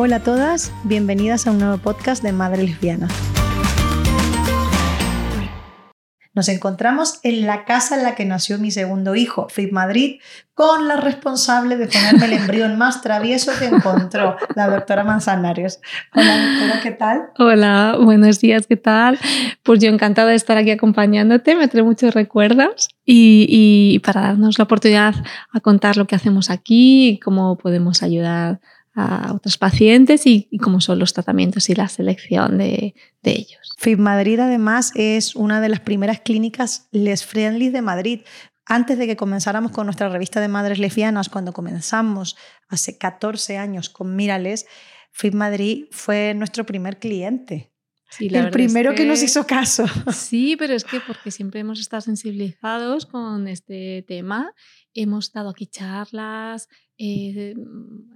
Hola a todas, bienvenidas a un nuevo podcast de Madre Lesbiana. Nos encontramos en la casa en la que nació mi segundo hijo, FIP Madrid, con la responsable de ponerme el embrión más travieso que encontró, la doctora Manzanarios. Hola, doctora, ¿qué tal? Hola, buenos días, ¿qué tal? Pues yo encantada de estar aquí acompañándote, me trae muchos recuerdos y, para darnos la oportunidad a contar lo que hacemos aquí y cómo podemos ayudar otros pacientes y, cómo son los tratamientos y la selección de, de ellos. FIB Madrid además es una de las primeras clínicas les friendly de Madrid. Antes de que comenzáramos con nuestra revista de madres lesbianas, cuando comenzamos hace 14 años con Mírales, FIB Madrid fue nuestro primer cliente. El primero que... que... nos hizo caso. Sí, pero es que porque siempre hemos estado sensibilizados con este tema, hemos dado aquí charlas, eh,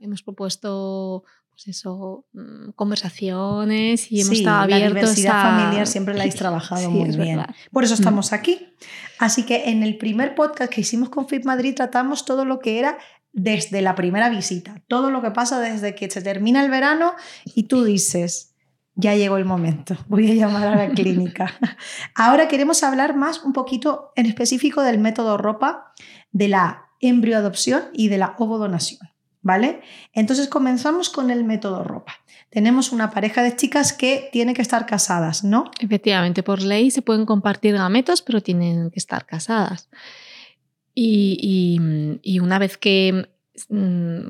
hemos propuesto pues eso, mm, conversaciones y hemos estado abiertos la diversidad familiar siempre la habéis trabajado muy bien. Por eso mm. estamos aquí. Así que en el primer podcast que hicimos con FIP Madrid tratamos todo lo que era desde la primera visita, todo lo que pasa desde que se termina el verano y tú dices, ya llegó el momento, voy a llamar a la clínica. Ahora queremos hablar más un poquito en específico del método ropa, de la embrioadopción y de la ovodonación. ¿Vale? Entonces comenzamos con el método ropa. Tenemos una pareja de chicas que tiene que estar casadas, ¿no? Efectivamente, por ley se pueden compartir gametos, pero tienen que estar casadas. y una vez que Mm,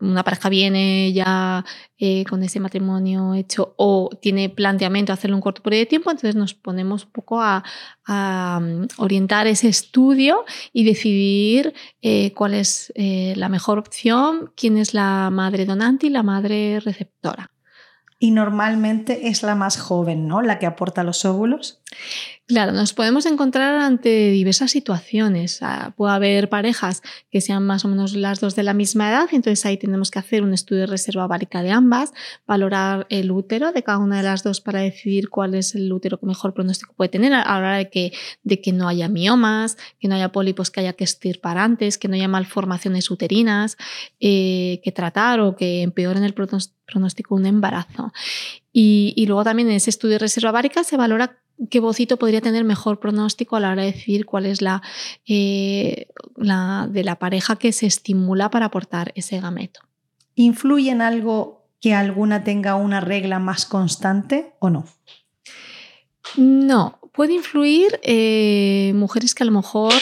una, pareja viene ya eh, con ese matrimonio hecho o tiene planteamiento hacerlo un corto periodo de tiempo, entonces nos ponemos un poco a, mm, orientar ese estudio y decidir eh, cuál es eh, la mejor opción, quién es la madre donante y la madre receptora. Y normalmente es la más joven, ¿no? La que aporta los óvulos. Claro, nos podemos encontrar ante diversas situaciones. Ah, puede haber parejas que sean más o menos las dos de la misma edad, entonces ahí tenemos que hacer un estudio de reserva ovárica de ambas, valorar el útero de cada una de las dos para decidir cuál es el útero que mejor pronóstico puede tener, a la hora de que, de que no haya miomas, que no haya pólipos que haya que estirpar antes, que no haya malformaciones uterinas eh, que tratar o que empeoren el pronóstico de un embarazo. Y, y, luego también en ese estudio de reserva ovárica se valora qué bocito podría tener mejor pronóstico a la hora de decidir cuál es la, eh, la de la pareja que se estimula para aportar ese gameto. ¿Influye en algo que alguna tenga una regla más constante o no? No, puede influir eh, mujeres que a lo mejor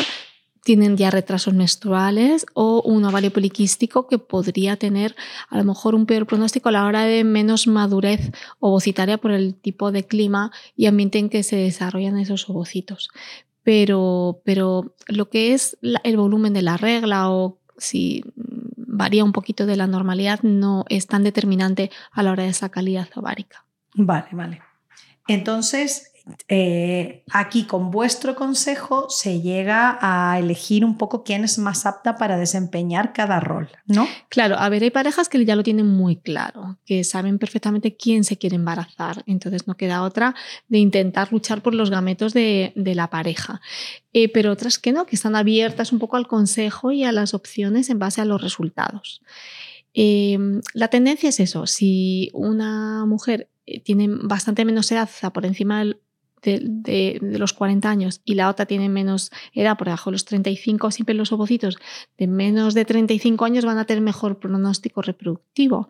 tienen ya retrasos menstruales o un ovario poliquístico que podría tener a lo mejor un peor pronóstico a la hora de menos madurez ovocitaria por el tipo de clima y ambiente en que se desarrollan esos ovocitos. Pero, pero lo que es el volumen de la regla o si varía un poquito de la normalidad no es tan determinante a la hora de esa calidad ovárica. Vale, vale. Entonces, eh, aquí con vuestro consejo se llega a elegir un poco quién es más apta para desempeñar cada rol, ¿no? Claro, a ver, hay parejas que ya lo tienen muy claro, que saben perfectamente quién se quiere embarazar, entonces no queda otra de intentar luchar por los gametos de, la pareja. Eh, pero otras que no, que están abiertas un poco al consejo y a las opciones en base a los resultados. Em, la tendencia es eso, si una mujer eh, tiene bastante menos edad, por encima del de, los 40 años y la otra tiene menos edad, por debajo de los 35, siempre los ovocitos de menos de 35 años van a tener mejor pronóstico reproductivo.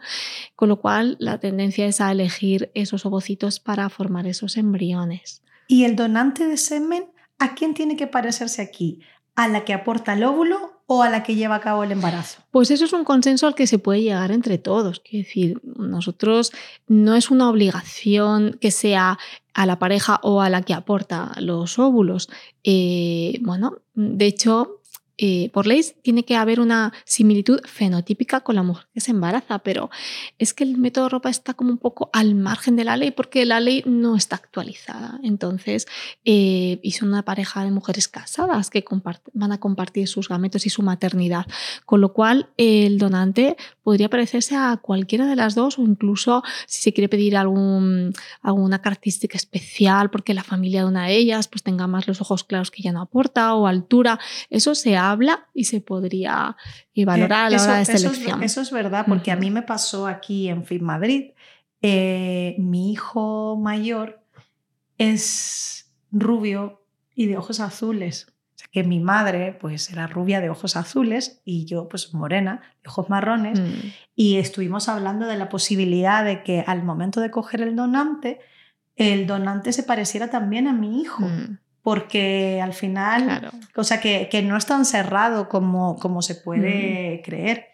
Con lo cual, la tendencia es a elegir esos ovocitos para formar esos embriones. ¿Y el donante de semen a quién tiene que parecerse aquí? ¿A la que aporta el óvulo o a la que lleva a cabo el embarazo? Pues eso es un consenso al que se puede llegar entre todos. Es decir, nosotros no es una obligación que sea a la pareja o a la que aporta los óvulos. Eh, bueno, de hecho, eh, por ley tiene que haber una similitud fenotípica con la mujer que se embaraza, pero es que el método ropa está como un poco al margen de la ley porque la ley no está actualizada. Entonces, eh, y son una pareja de mujeres casadas que van a compartir sus gametos y su maternidad, con lo cual el donante podría parecerse a cualquiera de las dos o incluso si se quiere pedir alguna característica especial porque la familia de una de ellas pues tenga más los ojos claros que ya no aporta o altura, eso se ha habla y se podría valorar a la hora de selección. Eso es, verdad, porque a mí me pasó aquí en FIT Madrid. Eh, mi hijo mayor es rubio y de ojos azules. O sea, que mi madre pues era rubia de ojos azules y yo pues morena de ojos marrones. Mm. Y estuvimos hablando de la posibilidad de que al momento de coger el donante, el donante se pareciera también a mi hijo. Mm. Porque al final, o sea, que, que, no es tan cerrado como, como se puede mm. creer.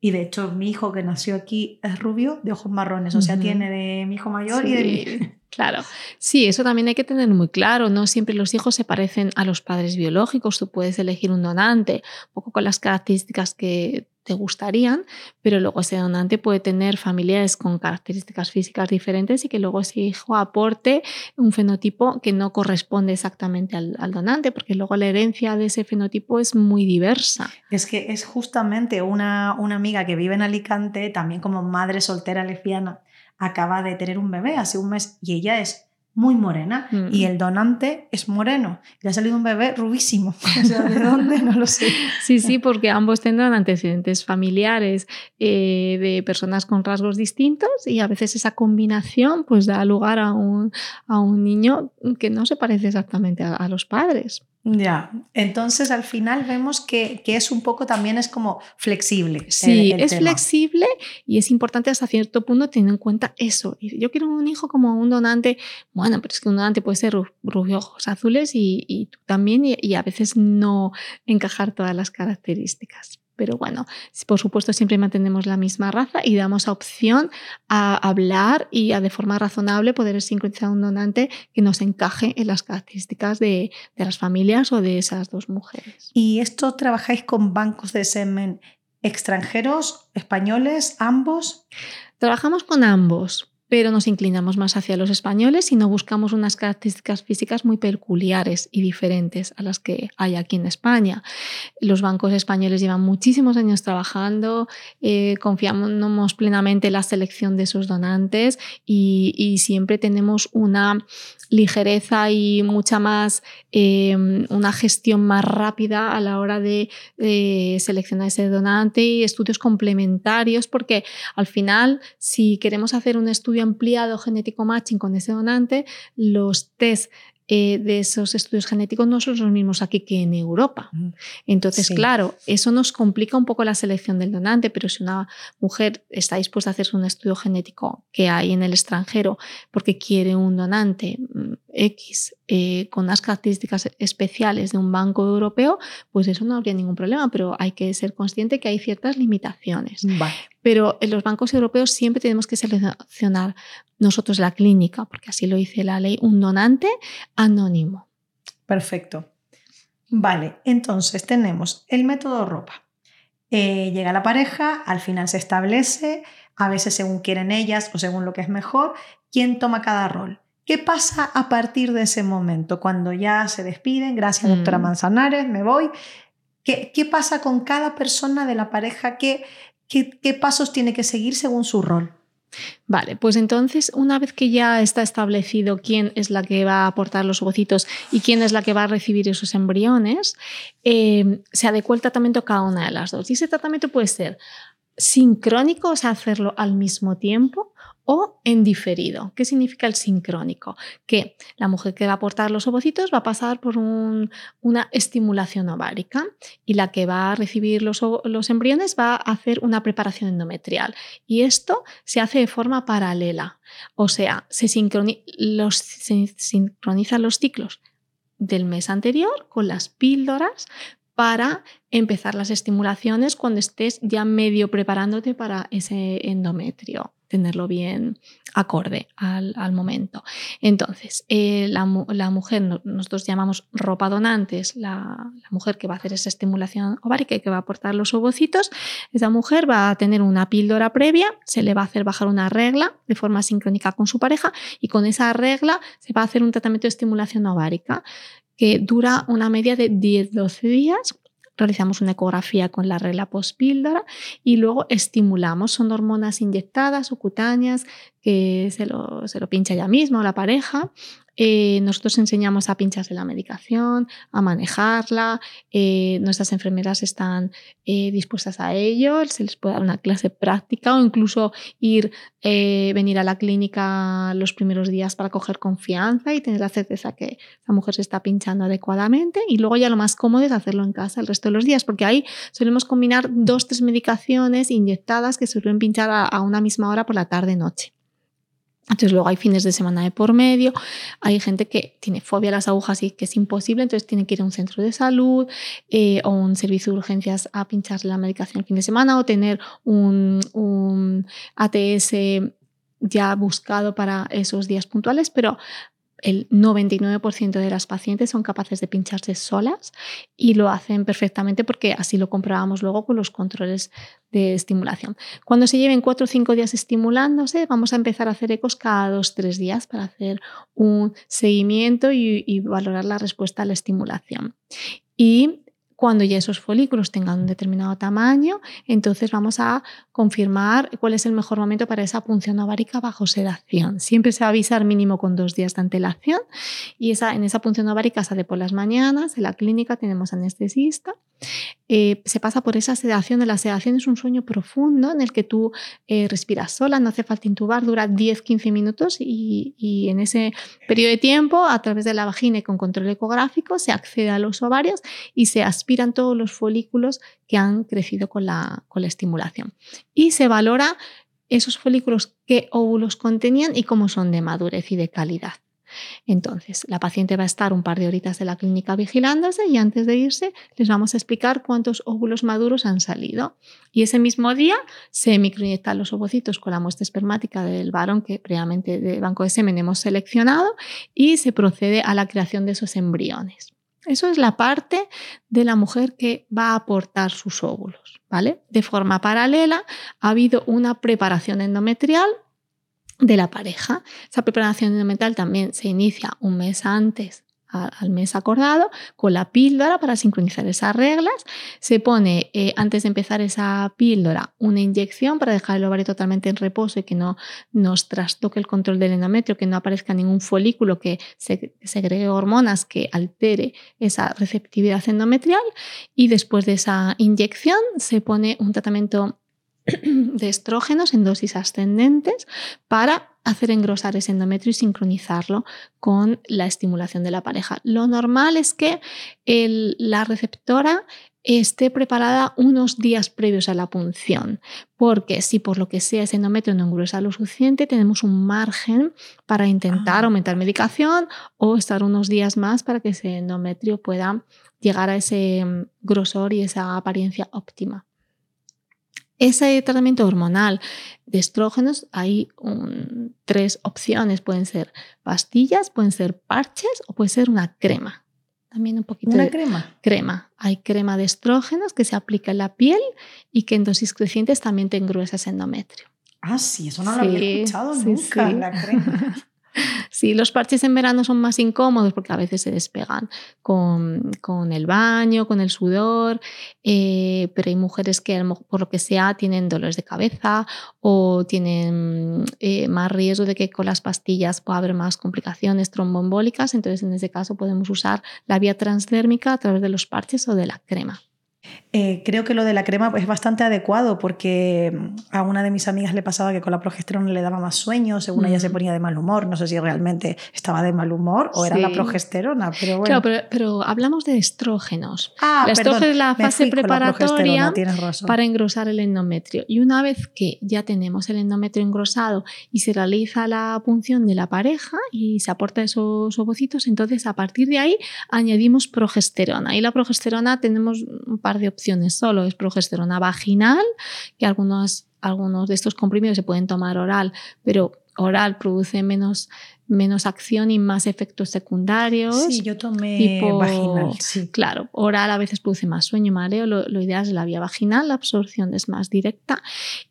Y de hecho, mi hijo que nació aquí es rubio de ojos marrones, o sea, tiene de mi hijo mayor y de mi. Claro, sí, eso también hay que tener muy claro. No siempre los hijos se parecen a los padres biológicos. Tú puedes elegir un donante, un poco con las características que te gustarían, pero luego ese donante puede tener familiares con características físicas diferentes y que luego ese hijo aporte un fenotipo que no corresponde exactamente al, donante, porque luego la herencia de ese fenotipo es muy diversa. Es que es justamente una, una amiga que vive en Alicante, también como madre soltera lesbiana, acaba de tener un bebé hace un mes y ella es muy morena y mm. el donante es moreno. Le ha salido un bebé rubísimo. ¿de dónde? No lo sé. Sí, sí, porque ambos tendrán antecedentes familiares eh, de personas con rasgos distintos y a veces esa combinación pues da lugar a un, a un niño que no se parece exactamente a los padres. Ya, entonces al final vemos que, es un poco también es como flexible. Sí, es flexible y es importante hasta cierto punto tener en cuenta eso. Yo quiero un hijo como un donante, bueno, pero es que un donante puede ser rubio, ojos azules y, y tú también y a veces no encajar todas las características. Pero bueno, por supuesto siempre mantenemos la misma raza y damos opción a hablar y a de forma razonable poder sincronizar un donante que nos encaje en las características de, de las familias o de esas dos mujeres. ¿Y esto trabajáis con bancos de semen extranjeros, españoles, ambos? Trabajamos con ambos pero nos inclinamos más hacia los españoles y no buscamos unas características físicas muy peculiares y diferentes a las que hay aquí en España. Los bancos españoles llevan muchísimos años trabajando, eh, confiamos plenamente en la selección de sus donantes y, siempre tenemos una ligereza y mucha más, em, una gestión más rápida a la hora de, de seleccionar ese donante y estudios complementarios, porque al final, si queremos hacer un estudio ampliado genético matching con ese donante, los test eh, de esos estudios genéticos no son los mismos aquí que en Europa. Entonces, claro, eso nos complica un poco la selección del donante, pero si una mujer está dispuesta a hacerse un estudio genético que hay en el extranjero porque quiere un donante mm, X eh, con unas características especiales de un banco europeo, pues eso no habría ningún problema, pero hay que ser consciente que hay ciertas limitaciones. Pero en los bancos europeos siempre tenemos que seleccionar nosotros la clínica, porque así lo dice la ley, un donante anónimo. Perfecto. Vale, entonces tenemos el método ropa. Eh, llega la pareja, al final se establece, a veces según quieren ellas o según lo que es mejor, quién toma cada rol. ¿Qué pasa a partir de ese momento? Cuando ya se despiden, gracias doctora mm. Manzanares, me voy. ¿Qué, ¿Qué, pasa con cada persona de la pareja? ¿Qué, ¿Qué, pasos tiene que seguir según su rol? Vale, pues entonces una vez que ya está establecido quién es la que va a aportar los ovocitos y quién es la que va a recibir esos embriones, eh, se adecua el tratamiento a cada una de las dos. Y ese tratamiento puede ser sincrónico, o sea, hacerlo al mismo tiempo, o en diferido. ¿Qué significa el sincrónico? Que la mujer que va a aportar los ovocitos va a pasar por una estimulación ovárica y la que va a recibir los, embriones va a hacer una preparación endometrial. Y esto se hace de forma paralela, o sea, se, se sincronizan los ciclos del mes anterior con las píldoras para empezar las estimulaciones cuando estés ya medio preparándote para ese endometrio tenerlo bien acorde al, momento. Entonces, eh, la, mujer, nosotros llamamos ropa donantes, la, la, mujer que va a hacer esa estimulación ovárica y que va a aportar los ovocitos, esa mujer va a tener una píldora previa, se le va a hacer bajar una regla de forma sincrónica con su pareja y con esa regla se va a hacer un tratamiento de estimulación ovárica que dura una media de 10-12 días realizamos una ecografía con la regla postpíldora y luego estimulamos. Son hormonas inyectadas o cutáneas que se lo, se lo pincha ya mismo la pareja eh, nosotros enseñamos a pincharse la medicación, a manejarla, eh, nuestras enfermeras están eh, dispuestas a ello, se les puede dar una clase práctica o incluso ir, venir a la clínica los primeros días para coger confianza y tener la certeza que esa mujer se está pinchando adecuadamente y luego ya lo más cómodo es hacerlo en casa el resto de los días, porque ahí solemos combinar dos, tres medicaciones inyectadas que suelen pinchar a una misma hora por la tarde-noche. Entonces luego hay fines de semana de por medio, hay gente que tiene fobia a las agujas y que es imposible, entonces tiene que ir a un centro de salud eh, o un servicio de urgencias a pincharle la medicación el fin de semana o tener un, un ATS ya buscado para esos días puntuales, pero el 99% de las pacientes son capaces de pincharse solas y lo hacen perfectamente porque así lo comprobamos luego con los controles de estimulación. Cuando se lleven cuatro o cinco días estimulándose, vamos a empezar a hacer ecos cada dos o tres días para hacer un seguimiento y, y valorar la respuesta a la estimulación. Y cuando ya esos folículos tengan un determinado tamaño, entonces vamos a confirmar cuál es el mejor momento para esa punción ovárica bajo sedación. Siempre se va a avisar mínimo con dos días de antelación y esa, en esa punción ovárica sale por las mañanas, en la clínica tenemos anestesista, eh, se pasa por esa sedación. La sedación es un sueño profundo en el que tú eh, respiras sola, no hace falta intubar, dura 10-15 minutos y, y en ese periodo de tiempo, a través de la vagina y con control ecográfico, se accede a los ovarios y se aspira todos los folículos que han crecido con la, con la estimulación. Y se valora esos folículos qué óvulos contenían y cómo son de madurez y de calidad. Entonces, la paciente va a estar un par de horitas en la clínica vigilándose y antes de irse les vamos a explicar cuántos óvulos maduros han salido. Y ese mismo día se microinyectan los ovocitos con la muestra espermática del varón que previamente de banco de semen hemos seleccionado y se procede a la creación de esos embriones. Eso es la parte de la mujer que va a aportar sus óvulos, ¿vale? De forma paralela ha habido una preparación endometrial de la pareja. Esa preparación endometrial también se inicia un mes antes al mes acordado con la píldora para sincronizar esas reglas. Se pone eh, antes de empezar esa píldora una inyección para dejar el ovario totalmente en reposo y que no nos trastoque el control del endometrio, que no aparezca ningún folículo que se, segregue hormonas que altere esa receptividad endometrial. Y después de esa inyección se pone un tratamiento de estrógenos en dosis ascendentes para hacer engrosar ese endometrio y sincronizarlo con la estimulación de la pareja. Lo normal es que la receptora esté preparada unos días previos a la punción, porque si por lo que sea ese endometrio no engruesa lo suficiente, tenemos un margen para intentar ah. aumentar medicación o estar unos días más para que ese endometrio pueda llegar a ese mm, grosor y esa apariencia óptima. Ese tratamiento hormonal de estrógenos hay tres opciones. Pueden ser pastillas, pueden ser parches o puede ser una crema. También un poquito ¿Una crema? Crema. Hay crema de estrógenos que se aplica en la piel y que en dosis crecientes también te engruesa ese endometrio. Ah, sí, eso no lo había escuchado nunca, la crema. Sí, los parches en verano son más incómodos porque a veces se despegan con, el baño, con el sudor, eh, pero hay mujeres que por lo que sea tienen dolores de cabeza o tienen eh, más riesgo de que con las pastillas pueda haber más complicaciones tromboembólicas, entonces en ese caso podemos usar la vía transdérmica a través de los parches o de la crema. Eh, creo que lo de la crema es bastante adecuado porque mm, a una de mis amigas le pasaba que con la progesterona le daba más sueño, según ella se mm. ponía de mal humor. No sé si realmente estaba de mal humor o era la progesterona, pero bueno. Claro, pero, hablamos de estrógenos. Ah, la estrógeno es la fase preparatoria para engrosar el endometrio. Y una vez que ya tenemos el endometrio engrosado y se realiza la punción de la pareja y se aporta esos ovocitos, entonces a partir de ahí añadimos progesterona. Y la progesterona tenemos un par de opciones solo. Es progesterona vaginal, que algunos, algunos de estos comprimidos se pueden tomar oral, pero oral produce menos menos acción y más efectos secundarios. Sí, yo tomé vaginal. Sí. Claro, oral a veces produce más sueño, mareo. Lo, lo, ideal es la vía vaginal, la absorción es más directa.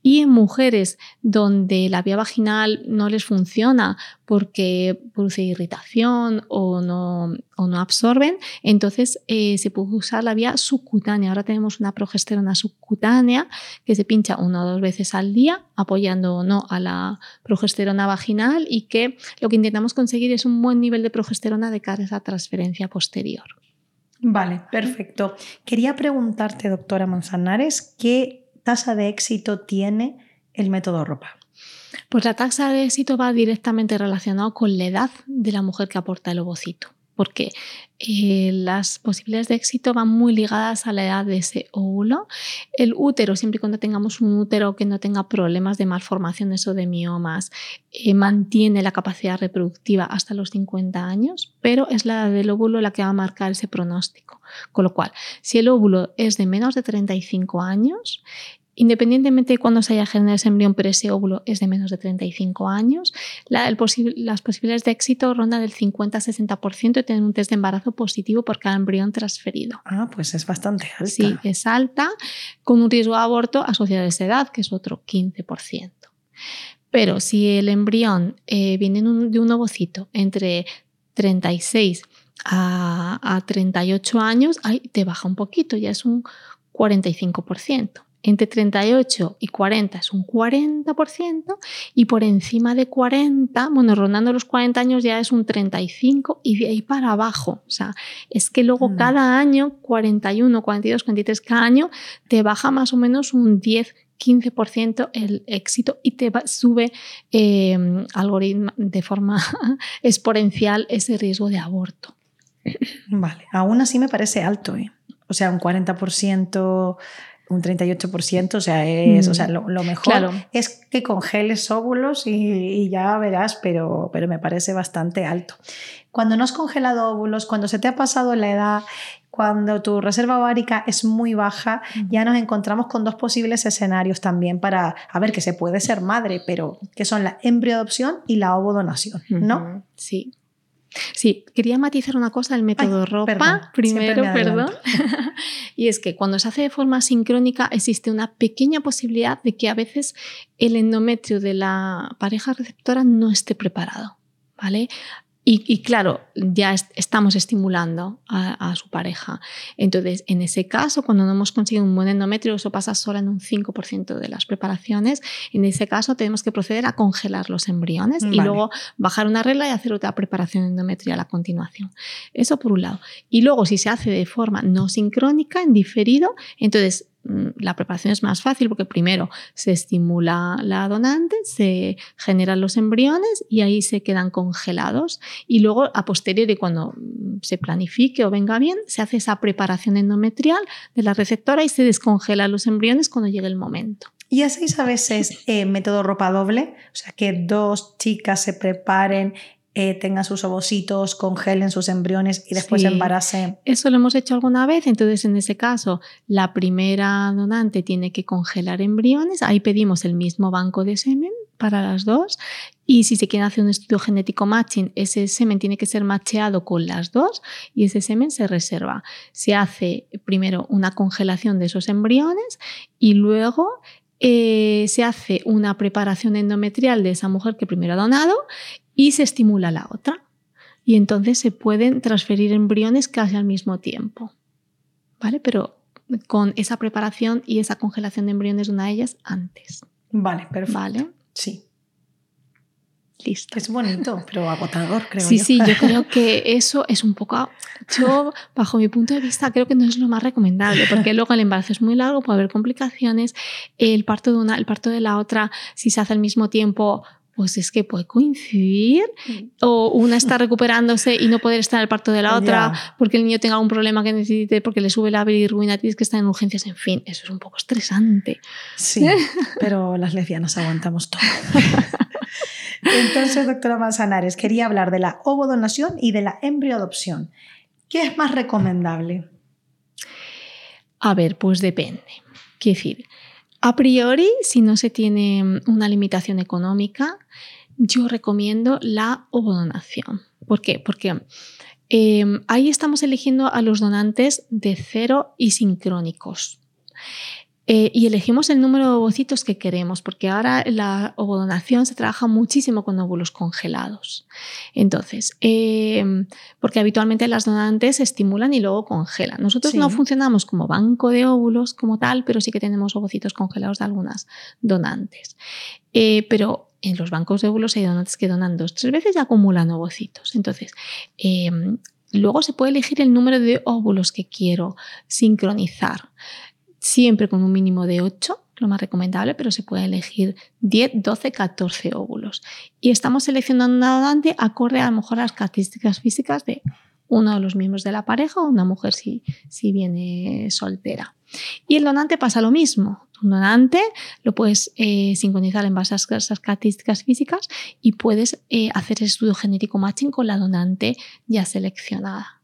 Y en mujeres donde la vía vaginal no les funciona porque produce irritación o no, o no absorben, entonces eh, se puede usar la vía subcutánea. Ahora tenemos una progesterona subcutánea que se pincha una o dos veces al día, apoyando o no a la progesterona vaginal y que lo que intentamos conseguir es un buen nivel de progesterona de cara a esa transferencia posterior. Vale, perfecto. Quería preguntarte, doctora Manzanares, ¿qué tasa de éxito tiene el método ropa? Pues la tasa de éxito va directamente relacionado con la edad de la mujer que aporta el ovocito porque eh, las posibilidades de éxito van muy ligadas a la edad de ese óvulo. El útero, siempre y cuando tengamos un útero que no tenga problemas de malformaciones o de miomas, eh, mantiene la capacidad reproductiva hasta los 50 años, pero es la edad del óvulo la que va a marcar ese pronóstico. Con lo cual, si el óvulo es de menos de 35 años, Independientemente de cuándo se haya generado ese embrión, pero ese óvulo es de menos de 35 años, las posibilidades de éxito rondan del 50-60% de tener un test de embarazo positivo por cada embrión transferido. Ah, pues es bastante alta. Sí, es alta, con un riesgo de aborto asociado a esa edad, que es otro 15%. Pero si el embrión eh, viene de un ovocito entre 36 a, a 38 años, ahí te baja un poquito, ya es un 45% entre 38 y 40 es un 40% y por encima de 40, bueno, rondando los 40 años ya es un 35 y de ahí para abajo. O sea, es que luego mm. cada año, 41, 42, 43, cada año te baja más o menos un 10, 15% el éxito y te sube em, algoritmo de forma exponencial ese riesgo de aborto. Vale, aún así me parece alto. ¿eh? O sea, un 40% un 38%, o sea, es, o sea mm. lo, mejor es que congeles óvulos y, ya verás, pero, pero me parece bastante alto. Cuando no has congelado óvulos, cuando se te ha pasado la edad, cuando tu reserva ovárica es muy baja, ya nos encontramos con dos posibles escenarios también para, a ver, que se puede ser madre, pero que son la embrioadopción y la ovodonación, ¿no? Sí. Sí, quería matizar una cosa del método ropa primero, perdón. y es que cuando se hace de forma sincrónica existe una pequeña posibilidad de que a veces el endometrio de la pareja receptora no esté preparado. ¿Vale? Y, claro, ya estamos estimulando a, su pareja. Entonces, en ese caso, cuando no hemos conseguido un buen endometrio, eso pasa solo en un 5% de las preparaciones, en ese caso tenemos que proceder a congelar los embriones y luego bajar una regla y hacer otra preparación endometrial a continuación. Eso por un lado. Y luego, si se hace de forma no sincrónica, en diferido, entonces la preparación es más fácil porque primero se estimula la donante, se generan los embriones y ahí se quedan congelados y luego a posteriori cuando mm, se planifique o venga bien se hace esa preparación endometrial de la receptora y se descongelan los embriones cuando llegue el momento. ¿Y hacéis a veces eh, método ropa doble? O sea, que dos chicas se preparen eh, tengan sus ovocitos, congelen sus embriones y después sí. embaracen. Eso lo hemos hecho alguna vez, entonces en ese caso la primera donante tiene que congelar embriones, ahí pedimos el mismo banco de semen para las dos y si se quiere hacer un estudio genético matching, ese semen tiene que ser macheado con las dos y ese semen se reserva. Se hace primero una congelación de esos embriones y luego eh, se hace una preparación endometrial de esa mujer que primero ha donado y se estimula la otra. Y entonces se pueden transferir embriones casi al mismo tiempo. ¿Vale? Pero con esa preparación y esa congelación de embriones de una de ellas antes. Vale, perfecto. ¿Vale? Sí. Listo. Es bonito, pero agotador, creo. Sí, yo. sí, yo creo que eso es un poco. Yo, bajo mi punto de vista, creo que no es lo más recomendable, porque luego el embarazo es muy largo, puede haber complicaciones. El parto de una, el parto de la otra, si se hace al mismo tiempo, pues es que puede coincidir o una está recuperándose y no poder estar al parto de la otra porque el niño tenga un problema que necesite porque le sube la bilirrubina, tienes que estar en urgencias, en fin, eso es un poco estresante. Sí, pero las lesbianas aguantamos todo. Entonces, doctora Manzanares, quería hablar de la ovodonación y de la embrioadopción. ¿Qué es más recomendable? A ver, pues depende. Quiero decir, a priori, si no se tiene mm, una limitación económica, yo recomiendo la ovodonación. ¿Por qué? Porque em, ahí estamos eligiendo a los donantes de cero y sincrónicos. Eh, y elegimos el número de ovocitos que queremos, porque ahora la ovodonación se trabaja muchísimo con óvulos congelados. Entonces, em, porque habitualmente las donantes estimulan y luego congelan. Nosotros no funcionamos como banco de óvulos como tal, pero sí que tenemos ovocitos congelados de algunas donantes. Eh, pero en los bancos de óvulos hay donantes que donan dos, tres veces y acumulan ovocitos. Entonces, em, luego se puede elegir el número de óvulos que quiero sincronizar, siempre con un mínimo de 8 lo más recomendable, pero se puede elegir 10, 12, 14 óvulos. Y estamos seleccionando un donante acorde a lo mejor a las características físicas de uno de los miembros de la pareja o una mujer si, si viene soltera. Y el donante pasa lo mismo. Un donante lo puedes eh, sincronizar en base a esas características físicas y puedes eh, hacer el estudio genético matching con la donante ya seleccionada.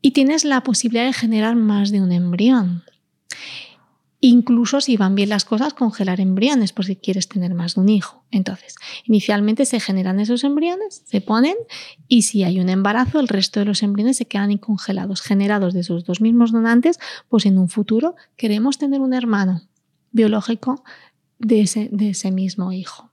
Y tienes la posibilidad de generar más de un embrión. Incluso si van bien las cosas, congelar embriones por si quieres tener más de un hijo. Entonces, inicialmente se generan esos embriones, se ponen y si hay un embarazo, el resto de los embriones se quedan congelados, generados de esos dos mismos donantes, pues en un futuro queremos tener un hermano biológico de ese, de ese mismo hijo.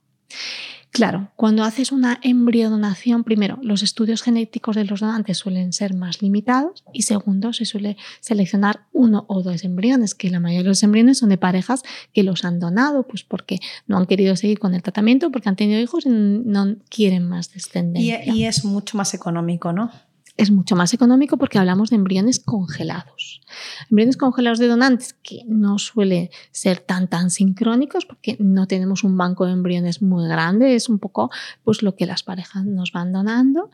Claro, cuando haces una embriodonación, primero, los estudios genéticos de los donantes suelen ser más limitados y segundo, se suele seleccionar uno o dos embriones, que la mayoría de los embriones son de parejas que los han donado, pues porque no han querido seguir con el tratamiento, porque han tenido hijos y no quieren más descendencia. Y, y es mucho más económico, ¿no? Es mucho más económico porque hablamos de embriones congelados. Embriones congelados de donantes que no suelen ser tan tan sincrónicos porque no tenemos un banco de embriones muy grande, es un poco pues lo que las parejas nos van donando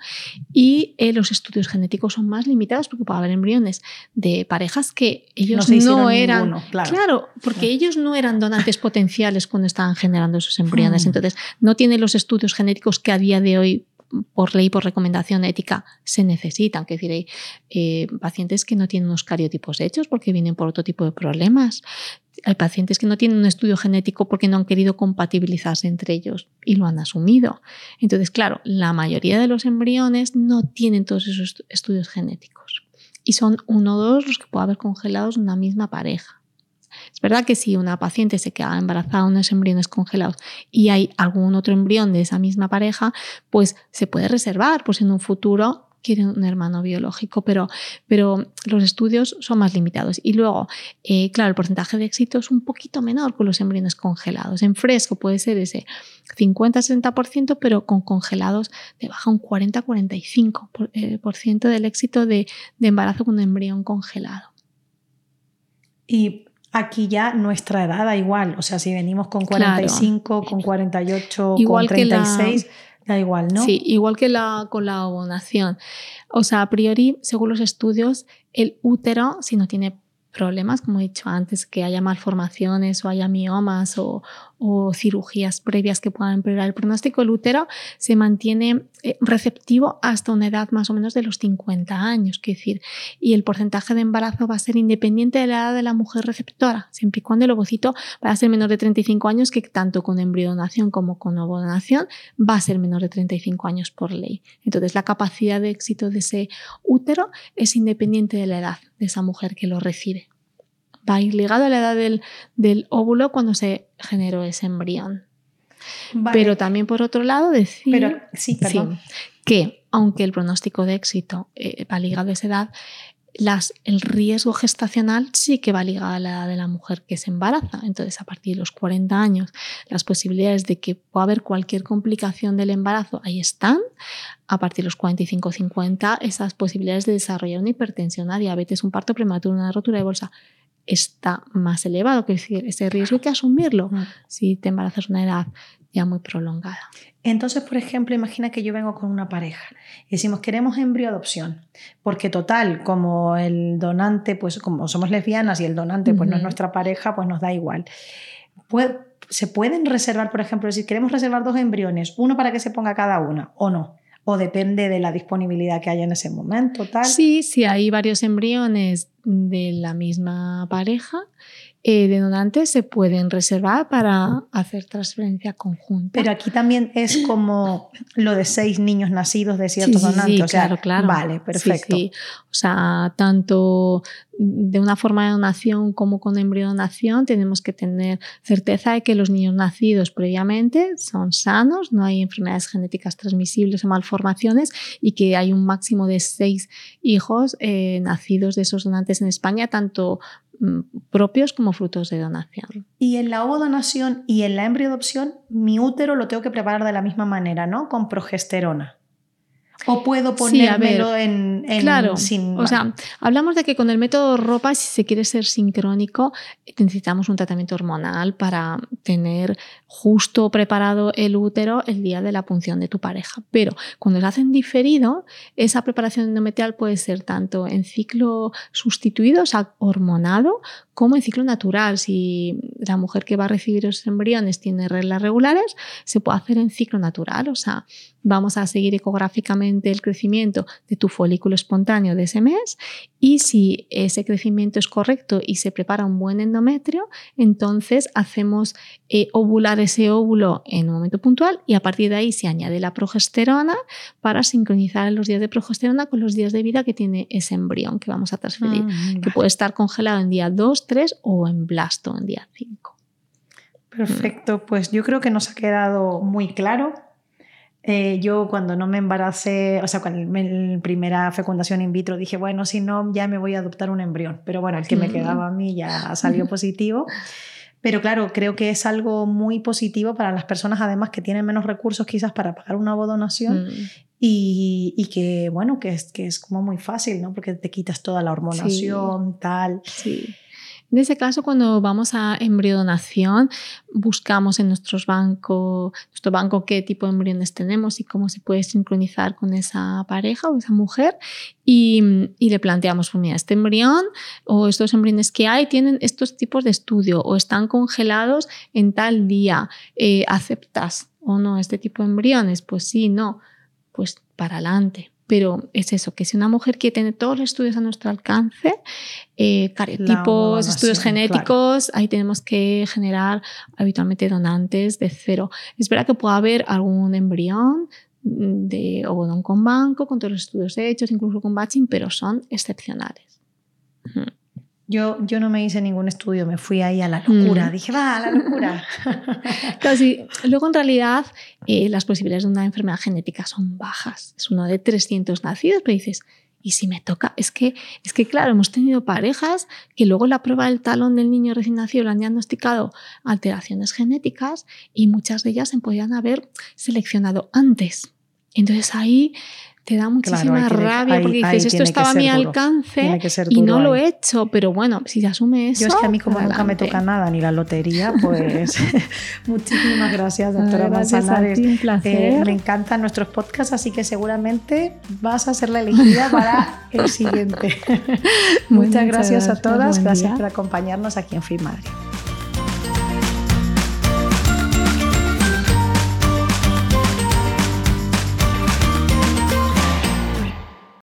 y eh, los estudios genéticos son más limitados porque puede haber embriones de parejas que ellos no, eran claro. porque ellos no eran donantes potenciales cuando estaban generando esos embriones, hmm. entonces no tienen los estudios genéticos que a día de hoy por ley, por recomendación ética, se necesitan. Que decir, hay eh, pacientes que no tienen unos cariotipos hechos porque vienen por otro tipo de problemas. Hay pacientes que no tienen un estudio genético porque no han querido compatibilizarse entre ellos y lo han asumido. Entonces, claro, la mayoría de los embriones no tienen todos esos estudios genéticos. Y son uno o dos los que puede haber congelados una misma pareja. Verdad que si una paciente se queda embarazada de unos embriones congelados y hay algún otro embrión de esa misma pareja, pues se puede reservar, pues en un futuro quiere un hermano biológico, pero, pero los estudios son más limitados. Y luego, eh, claro, el porcentaje de éxito es un poquito menor con los embriones congelados. En fresco puede ser ese 50-60%, pero con congelados te baja un 40-45% eh, del éxito de, de embarazo con un embrión congelado. Y Aquí ya nuestra edad da igual, o sea, si venimos con 45, con 48, con 36, da igual, ¿no? Sí, igual que la, con la ovonación. O sea, a priori, según los estudios, el útero, si no tiene problemas, como he dicho antes, que haya malformaciones o haya miomas o, cirugías previas que puedan empeorar el pronóstico, el útero se mantiene eh, receptivo hasta una edad más o menos de los 50 años, que decir, y el porcentaje de embarazo va a ser independiente de la edad de la mujer receptora, siempre y cuando el ovocito va a ser menor de 35 años, que tanto con embriodonación como con ovodonación va a ser menor de 35 años por ley. Entonces, la capacidad de éxito de ese útero es independiente de la edad de esa mujer que lo recibe. Va a ir ligado a la edad del, óvulo cuando se generó ese embrión. Pero también por otro lado decir sí, que aunque el pronóstico de éxito eh, va ligado a esa edad, el riesgo gestacional sí que va ligado a la edad de la mujer que se embaraza. Entonces, a partir de los 40 años, las posibilidades de que pueda haber cualquier complicación del embarazo ahí están. A partir de los 45 50, esas posibilidades de desarrollar una hipertensión, una diabetes, un parto prematuro, una rotura de bolsa, está más elevado. Que decir, ese riesgo hay que asumirlo si te embarazas a una edad ya muy prolongada. Entonces, por ejemplo, imagina que yo vengo con una pareja y decimos, queremos embrión adopción, porque total, como el donante, pues como somos lesbianas y el donante pues no es nuestra pareja, pues nos da igual. ¿Se pueden reservar, por ejemplo, si queremos reservar dos embriones, uno para que se ponga cada una o no? ¿O depende de la disponibilidad que haya en ese momento? Tal? Sí, si hay varios embriones de la misma pareja, eh, de donantes se pueden reservar para hacer transferencia conjunta. Pero aquí también es como lo de seis niños nacidos de ciertos donantes. o sea, claro, claro. Vale, perfecto. O sea, tanto de una forma de donación como con embriodonación tenemos que tener certeza de que los niños nacidos previamente son sanos, no hay enfermedades genéticas transmisibles o malformaciones y que hay un máximo de seis hijos eh, nacidos de esos donantes en España, tanto mm, propios como frutos de donación. Y en la ovodonación y en la embriodopción, mi útero lo tengo que preparar de la misma manera, ¿no? Con progesterona. ¿O puedo ponérmelo en, Claro, o sea, hablamos de que con el método ropa, si se quiere ser sincrónico, necesitamos un tratamiento hormonal para tener justo preparado el útero el día de la punción de tu pareja. Pero cuando se hacen diferido, esa preparación endometrial puede ser tanto en ciclo sustituido, o sea, hormonado, como en ciclo natural. Si la mujer que va a recibir los embriones tiene reglas regulares, se puede hacer en ciclo natural, o sea, vamos a seguir ecográficamente el crecimiento de tu folículo espontáneo de ese mes y si ese crecimiento es correcto y se prepara un buen endometrio, entonces hacemos eh, ovular ese óvulo en un momento puntual y a partir de ahí se añade la progesterona para sincronizar los días de progesterona con los días de vida que tiene ese embrión que vamos a transferir, mm, que puede estar congelado en día 2, 3 o en blasto en día 5. Perfecto, pues yo creo que nos ha quedado muy claro eh, yo cuando no me embaracé, o sea, con mi primera fecundación in vitro, dije, bueno, si no, ya me voy a adoptar un embrión. Pero bueno, el que me quedaba a mí ya salió positivo. Pero claro, creo que es algo muy positivo para las personas, además, que tienen menos recursos quizás para pagar una donación. Mm. Y, y, que, bueno, que es, que es como muy fácil, ¿no? Porque te quitas toda la hormonación, tal. Sí. En ese caso, cuando vamos a embriodonación, buscamos en nuestros banco, nuestro banco qué tipo de embriones tenemos y cómo se puede sincronizar con esa pareja o esa mujer y, le planteamos, pues mira, este embrión o estos embriones que hay tienen estos tipos de estudio o están congelados en tal día. Eh, ¿Aceptas o no este tipo de embriones? Pues sí, no, pues para adelante. Pero es eso, que si una mujer quiere tener todos los estudios a nuestro alcance, eh, estudios genéticos, ahí tenemos que generar habitualmente donantes de cero. Es verdad que puede haber algún embrión de ovodón con banco, con todos los estudios hechos, incluso con batching, pero son excepcionales. Yo, yo no me hice ningún estudio, me fui ahí a la locura. Mm. Dije, va, a la locura. Casi. Luego, en realidad, eh, las posibilidades de una enfermedad genética son bajas. Es uno de 300 nacidos, pero dices, ¿y si me toca? Es que, es que, claro, hemos tenido parejas que luego la prueba del talón del niño recién nacido le han diagnosticado alteraciones genéticas y muchas de ellas se podían haber seleccionado antes. Entonces ahí te da muchísima rabia porque dices, esto estaba a mi alcance y no lo he hecho, pero bueno, si se asume eso. Yo es que a mí como nunca me toca nada, ni la lotería, pues muchísimas gracias, doctora Manzanares. un placer. Eh, me encantan nuestros podcasts, así que seguramente vas a ser la elegida para el siguiente. muchas, gracias, a todas, gracias por acompañarnos aquí en Fit Madrid.